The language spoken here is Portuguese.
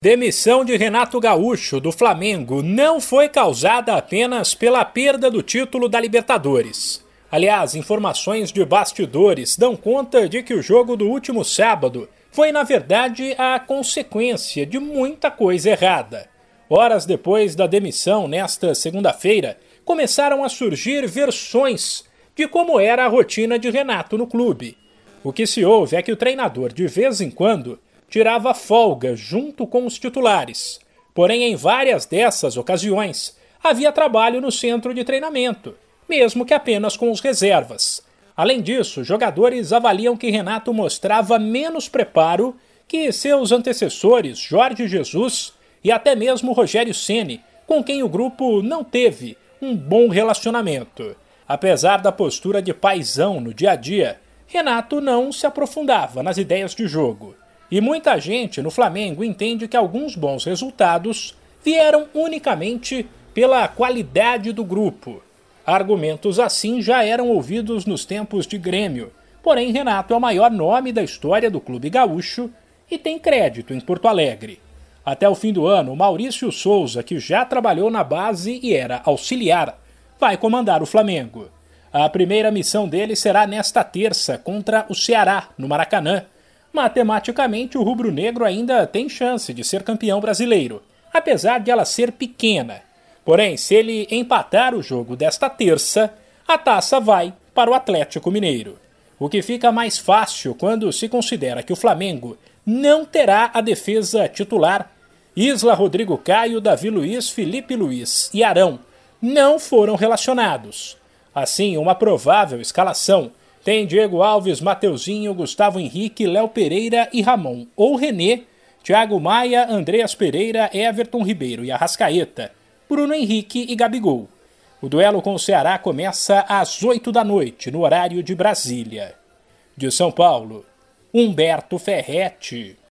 Demissão de Renato Gaúcho do Flamengo não foi causada apenas pela perda do título da Libertadores. Aliás, informações de bastidores dão conta de que o jogo do último sábado foi, na verdade, a consequência de muita coisa errada. Horas depois da demissão, nesta segunda-feira, começaram a surgir versões de como era a rotina de Renato no clube. O que se ouve é que o treinador, de vez em quando, tirava folga junto com os titulares. Porém, em várias dessas ocasiões, havia trabalho no centro de treinamento, mesmo que apenas com os reservas. Além disso, jogadores avaliam que Renato mostrava menos preparo que seus antecessores Jorge Jesus e até mesmo Rogério Ceni, com quem o grupo não teve um bom relacionamento. Apesar da postura de paisão no dia a dia, Renato não se aprofundava nas ideias de jogo. E muita gente no Flamengo entende que alguns bons resultados vieram unicamente pela qualidade do grupo. Argumentos assim já eram ouvidos nos tempos de Grêmio, porém Renato é o maior nome da história do clube gaúcho e tem crédito em Porto Alegre. Até o fim do ano, Maurício Souza, que já trabalhou na base e era auxiliar, vai comandar o Flamengo. A primeira missão dele será nesta terça contra o Ceará, no Maracanã Matematicamente, o rubro-negro ainda tem chance de ser campeão brasileiro, apesar de ela ser pequena. Porém, se ele empatar o jogo desta terça, a taça vai para o Atlético Mineiro. O que fica mais fácil quando se considera que o Flamengo não terá a defesa titular. Isla, Rodrigo Caio, Davi Luiz, Felipe Luiz e Arão não foram relacionados. Assim, uma provável escalação tem Diego Alves, Mateuzinho, Gustavo Henrique, Léo Pereira e Ramon ou René, Thiago Maia, Andreas Pereira, Everton Ribeiro e Arrascaeta, Bruno Henrique e Gabigol. O duelo com o Ceará começa às 8 da noite, no horário de Brasília. De São Paulo, Humberto Ferretti.